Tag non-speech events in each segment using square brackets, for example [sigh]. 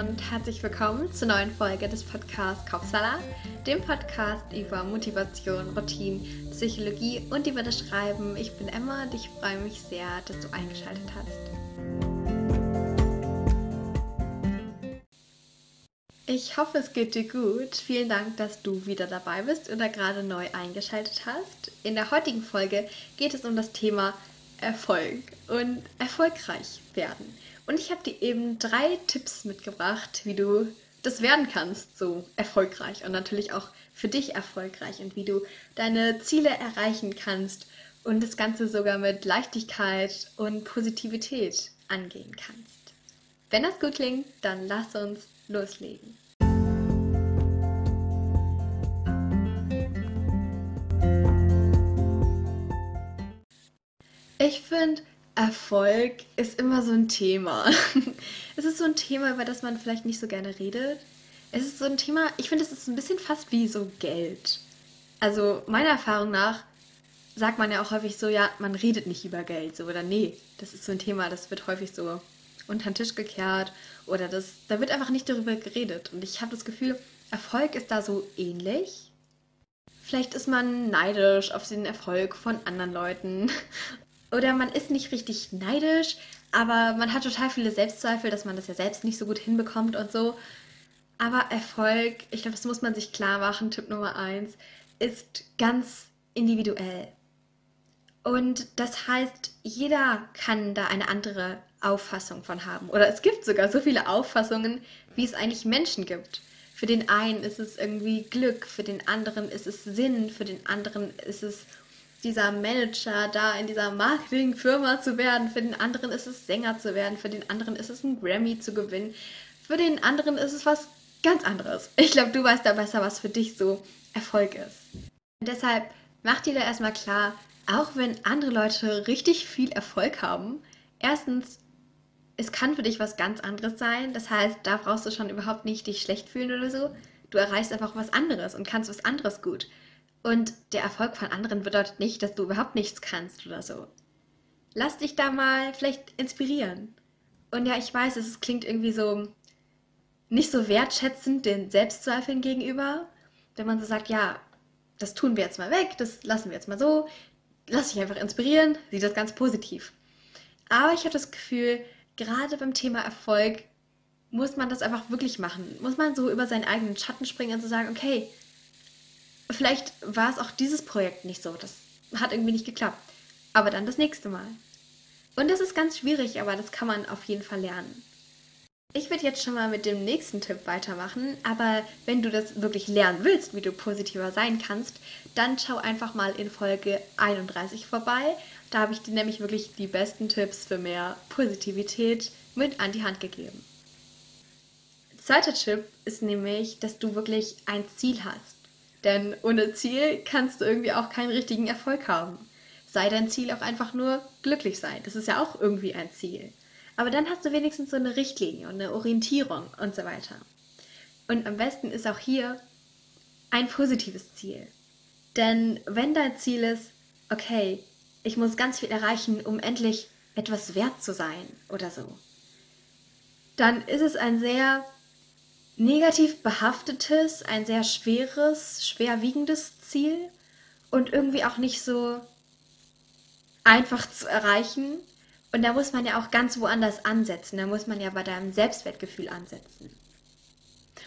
und herzlich willkommen zur neuen Folge des Podcasts Kopfsalat, dem Podcast über Motivation, Routine, Psychologie und über das Schreiben. Ich bin Emma und ich freue mich sehr, dass du eingeschaltet hast. Ich hoffe, es geht dir gut. Vielen Dank, dass du wieder dabei bist oder gerade neu eingeschaltet hast. In der heutigen Folge geht es um das Thema Erfolg und erfolgreich werden. Und ich habe dir eben drei Tipps mitgebracht, wie du das werden kannst, so erfolgreich und natürlich auch für dich erfolgreich und wie du deine Ziele erreichen kannst und das Ganze sogar mit Leichtigkeit und Positivität angehen kannst. Wenn das gut klingt, dann lass uns loslegen. Ich finde, Erfolg ist immer so ein Thema. [laughs] es ist so ein Thema, über das man vielleicht nicht so gerne redet. Es ist so ein Thema, ich finde, es ist ein bisschen fast wie so Geld. Also meiner Erfahrung nach sagt man ja auch häufig so, ja, man redet nicht über Geld, so oder nee, das ist so ein Thema, das wird häufig so unter den Tisch gekehrt oder das, da wird einfach nicht darüber geredet. Und ich habe das Gefühl, Erfolg ist da so ähnlich. Vielleicht ist man neidisch auf den Erfolg von anderen Leuten oder man ist nicht richtig neidisch, aber man hat total viele Selbstzweifel, dass man das ja selbst nicht so gut hinbekommt und so. Aber Erfolg, ich glaube, das muss man sich klar machen, Tipp Nummer eins, ist ganz individuell. Und das heißt, jeder kann da eine andere Auffassung von haben. Oder es gibt sogar so viele Auffassungen, wie es eigentlich Menschen gibt. Für den einen ist es irgendwie Glück, für den anderen ist es Sinn, für den anderen ist es dieser Manager da in dieser Marketingfirma zu werden. Für den anderen ist es Sänger zu werden. Für den anderen ist es ein Grammy zu gewinnen. Für den anderen ist es was ganz anderes. Ich glaube, du weißt da besser, was für dich so Erfolg ist. Und deshalb mach dir da erstmal klar, auch wenn andere Leute richtig viel Erfolg haben, erstens, es kann für dich was ganz anderes sein. Das heißt, da brauchst du schon überhaupt nicht dich schlecht fühlen oder so. Du erreichst einfach was anderes und kannst was anderes gut. Und der Erfolg von anderen bedeutet nicht, dass du überhaupt nichts kannst oder so. Lass dich da mal vielleicht inspirieren. Und ja, ich weiß, es klingt irgendwie so nicht so wertschätzend den Selbstzweifeln gegenüber, wenn man so sagt, ja, das tun wir jetzt mal weg, das lassen wir jetzt mal so, lass dich einfach inspirieren, sieh das ganz positiv. Aber ich habe das Gefühl, gerade beim Thema Erfolg muss man das einfach wirklich machen. Muss man so über seinen eigenen Schatten springen und so sagen, okay, vielleicht war es auch dieses Projekt nicht so. Das hat irgendwie nicht geklappt. Aber dann das nächste Mal. Und das ist ganz schwierig, aber das kann man auf jeden Fall lernen. Ich werde jetzt schon mal mit dem nächsten Tipp weitermachen, aber wenn du das wirklich lernen willst, wie du positiver sein kannst, dann schau einfach mal in Folge 31 vorbei. Da habe ich dir nämlich wirklich die besten Tipps für mehr Positivität mit an die Hand gegeben. Zweiter Tipp ist nämlich, dass du wirklich ein Ziel hast. Denn ohne Ziel kannst du irgendwie auch keinen richtigen Erfolg haben. Sei dein Ziel auch einfach nur glücklich sein. Das ist ja auch irgendwie ein Ziel. Aber dann hast du wenigstens so eine Richtlinie und eine Orientierung und so weiter. Und am besten ist auch hier ein positives Ziel. Denn wenn dein Ziel ist, okay, ich muss ganz viel erreichen, um endlich etwas wert zu sein oder so, dann ist es ein sehr negativ behaftetes, ein sehr schweres, schwerwiegendes Ziel und irgendwie auch nicht so einfach zu erreichen. Und da muss man ja auch ganz woanders ansetzen. Da muss man ja bei deinem Selbstwertgefühl ansetzen.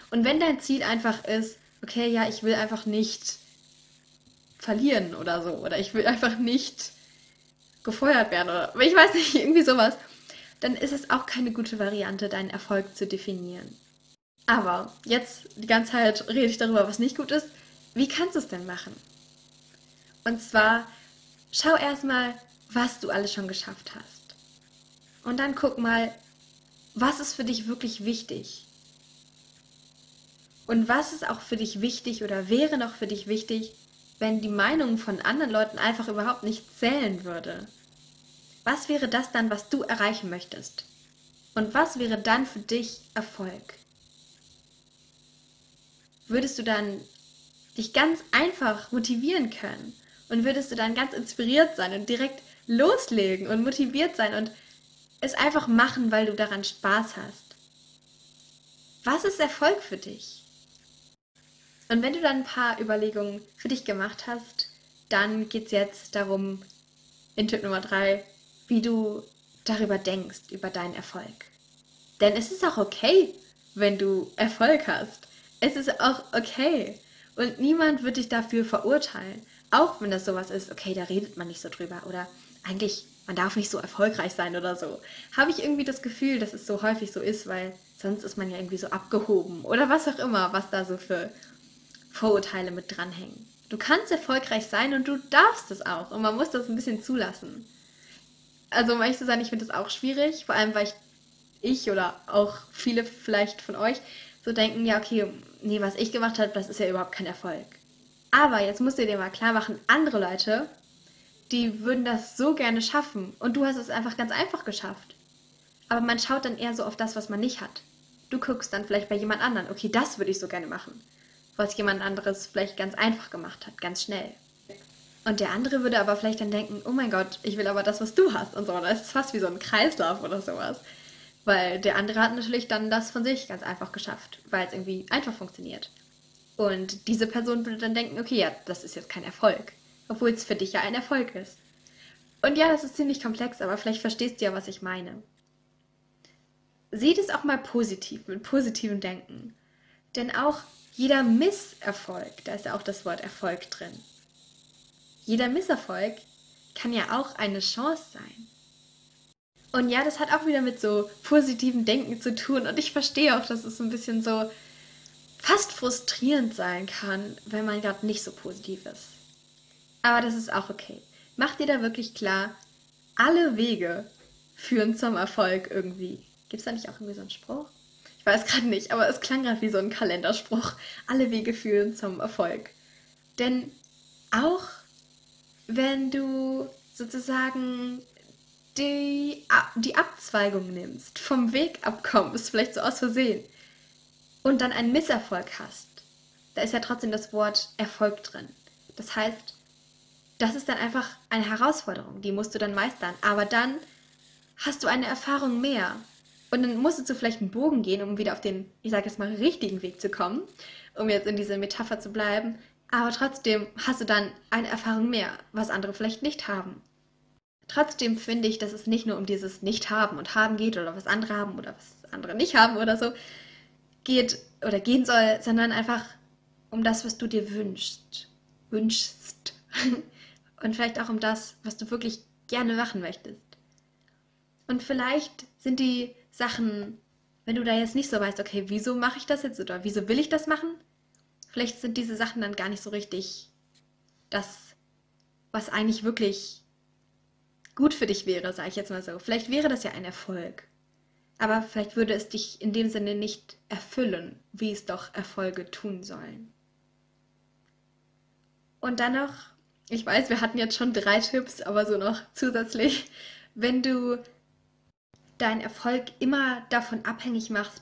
Und wenn dein Ziel einfach ist, okay, ja, ich will einfach nicht verlieren oder so, oder ich will einfach nicht gefeuert werden oder ich weiß nicht, [laughs] irgendwie sowas, dann ist es auch keine gute Variante, deinen Erfolg zu definieren. Aber jetzt die ganze Zeit rede ich darüber, was nicht gut ist. Wie kannst du es denn machen? Und zwar schau erstmal, was du alles schon geschafft hast. Und dann guck mal, was ist für dich wirklich wichtig? Und was ist auch für dich wichtig oder wäre noch für dich wichtig, wenn die Meinung von anderen Leuten einfach überhaupt nicht zählen würde? Was wäre das dann, was du erreichen möchtest? Und was wäre dann für dich Erfolg? Würdest du dann dich ganz einfach motivieren können und würdest du dann ganz inspiriert sein und direkt loslegen und motiviert sein und es einfach machen, weil du daran Spaß hast. Was ist Erfolg für dich? Und wenn du dann ein paar Überlegungen für dich gemacht hast, dann geht es jetzt darum, in Tipp Nummer 3, wie du darüber denkst, über deinen Erfolg. Denn es ist auch okay, wenn du Erfolg hast. Es ist auch okay. Und niemand wird dich dafür verurteilen. Auch wenn das sowas ist, okay, da redet man nicht so drüber. Oder eigentlich, man darf nicht so erfolgreich sein oder so. Habe ich irgendwie das Gefühl, dass es so häufig so ist, weil sonst ist man ja irgendwie so abgehoben. Oder was auch immer, was da so für Vorurteile mit dranhängen. Du kannst erfolgreich sein und du darfst es auch. Und man muss das ein bisschen zulassen. Also, um ehrlich zu sein, ich finde das auch schwierig. Vor allem, weil ich, ich oder auch viele vielleicht von euch so denken, ja, okay, nee, was ich gemacht habe, das ist ja überhaupt kein Erfolg. Aber jetzt musst du dir mal klar machen, andere Leute, die würden das so gerne schaffen und du hast es einfach ganz einfach geschafft. Aber man schaut dann eher so auf das, was man nicht hat. Du guckst dann vielleicht bei jemand anderen, okay, das würde ich so gerne machen, was jemand anderes vielleicht ganz einfach gemacht hat, ganz schnell. Und der andere würde aber vielleicht dann denken, oh mein Gott, ich will aber das, was du hast und so. Das ist fast wie so ein Kreislauf oder sowas. Weil der andere hat natürlich dann das von sich ganz einfach geschafft, weil es irgendwie einfach funktioniert. Und diese Person würde dann denken, okay, ja, das ist jetzt kein Erfolg, obwohl es für dich ja ein Erfolg ist. Und ja, das ist ziemlich komplex, aber vielleicht verstehst du ja, was ich meine. Seht es auch mal positiv, mit positivem Denken. Denn auch jeder Misserfolg, da ist ja auch das Wort Erfolg drin. Jeder Misserfolg kann ja auch eine Chance sein. Und ja, das hat auch wieder mit so positivem Denken zu tun. Und ich verstehe auch, dass es ein bisschen so fast frustrierend sein kann, wenn man gerade nicht so positiv ist. Aber das ist auch okay. Mach dir da wirklich klar, alle Wege führen zum Erfolg irgendwie. Gibt es da nicht auch irgendwie so einen Spruch? Ich weiß gerade nicht, aber es klang gerade wie so ein Kalenderspruch. Alle Wege führen zum Erfolg. Denn auch wenn du sozusagen die, die Abzweigung nimmst, vom Weg abkommst, vielleicht so aus Versehen, und dann einen Misserfolg hast, da ist ja trotzdem das Wort Erfolg drin. Das heißt, das ist dann einfach eine Herausforderung, die musst du dann meistern. Aber dann hast du eine Erfahrung mehr. Und dann musstest du vielleicht einen Bogen gehen, um wieder auf den, ich sage jetzt mal, richtigen Weg zu kommen, um jetzt in dieser Metapher zu bleiben. Aber trotzdem hast du dann eine Erfahrung mehr, was andere vielleicht nicht haben. Trotzdem finde ich, dass es nicht nur um dieses Nicht-Haben und Haben geht oder was andere haben oder was andere nicht haben oder so geht oder gehen soll, sondern einfach um das, was du dir wünschst. Wünschst. [laughs] Und vielleicht auch um das, was du wirklich gerne machen möchtest. Und vielleicht sind die Sachen, wenn du da jetzt nicht so weißt, okay, wieso mache ich das jetzt oder wieso will ich das machen? Vielleicht sind diese Sachen dann gar nicht so richtig das, was eigentlich wirklich gut für dich wäre, sage ich jetzt mal so. Vielleicht wäre das ja ein Erfolg. Aber vielleicht würde es dich in dem Sinne nicht erfüllen, wie es doch Erfolge tun sollen. Und dann noch, ich weiß, wir hatten jetzt schon drei Tipps, aber so noch zusätzlich, wenn du deinen Erfolg immer davon abhängig machst,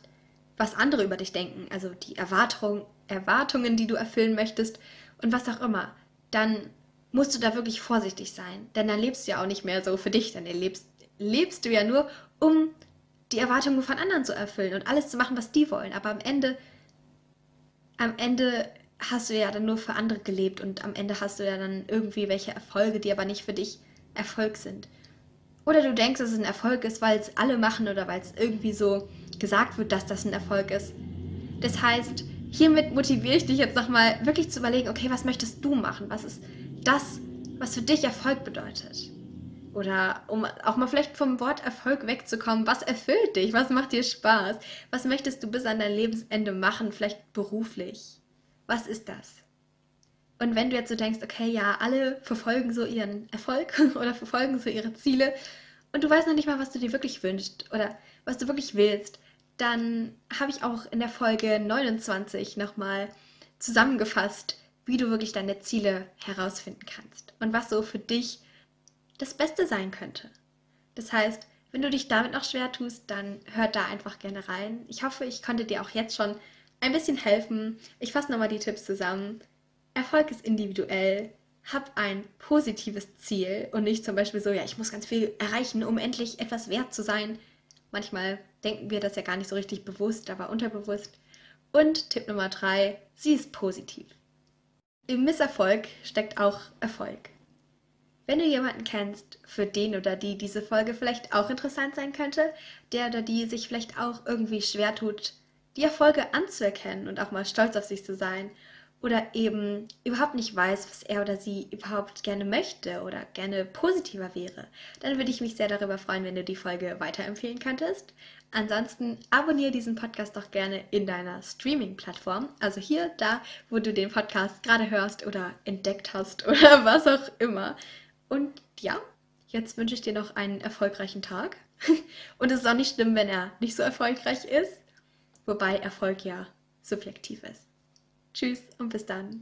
was andere über dich denken, also die Erwartung, Erwartungen, die du erfüllen möchtest und was auch immer, dann musst du da wirklich vorsichtig sein. Denn dann lebst du ja auch nicht mehr so für dich, dann lebst, lebst du ja nur, um die Erwartungen von anderen zu erfüllen und alles zu machen, was die wollen. Aber am Ende, am Ende hast du ja dann nur für andere gelebt und am Ende hast du ja dann irgendwie welche Erfolge, die aber nicht für dich Erfolg sind. Oder du denkst, dass es ein Erfolg ist, weil es alle machen oder weil es irgendwie so gesagt wird, dass das ein Erfolg ist. Das heißt, hiermit motiviere ich dich jetzt nochmal wirklich zu überlegen, okay, was möchtest du machen? Was ist das, was für dich Erfolg bedeutet? Oder um auch mal vielleicht vom Wort Erfolg wegzukommen, was erfüllt dich? Was macht dir Spaß? Was möchtest du bis an dein Lebensende machen, vielleicht beruflich? Was ist das? Und wenn du jetzt so denkst, okay, ja, alle verfolgen so ihren Erfolg [laughs] oder verfolgen so ihre Ziele und du weißt noch nicht mal, was du dir wirklich wünschst oder was du wirklich willst, dann habe ich auch in der Folge 29 nochmal zusammengefasst, wie du wirklich deine Ziele herausfinden kannst und was so für dich das Beste sein könnte. Das heißt, wenn du dich damit noch schwer tust, dann hört da einfach gerne rein. Ich hoffe, ich konnte dir auch jetzt schon ein bisschen helfen. Ich fasse nochmal die Tipps zusammen. Erfolg ist individuell. Hab ein positives Ziel und nicht zum Beispiel so, ja, ich muss ganz viel erreichen, um endlich etwas wert zu sein. Manchmal denken wir das ja gar nicht so richtig bewusst, aber unterbewusst. Und Tipp Nummer drei, sie ist positiv. Im Misserfolg steckt auch Erfolg. Wenn du jemanden kennst, für den oder die diese Folge vielleicht auch interessant sein könnte, der oder die sich vielleicht auch irgendwie schwer tut, die Erfolge anzuerkennen und auch mal stolz auf sich zu sein oder eben überhaupt nicht weiß, was er oder sie überhaupt gerne möchte oder gerne positiver wäre, dann würde ich mich sehr darüber freuen, wenn du die Folge weiterempfehlen könntest. Ansonsten abonniere diesen Podcast doch gerne in deiner Streaming-Plattform, also hier, da, wo du den Podcast gerade hörst oder entdeckt hast [laughs] oder was auch immer. Und ja, jetzt wünsche ich dir noch einen erfolgreichen Tag. [laughs] Und es ist auch nicht schlimm, wenn er nicht so erfolgreich ist, wobei Erfolg ja subjektiv ist. Tschüss und bis dann.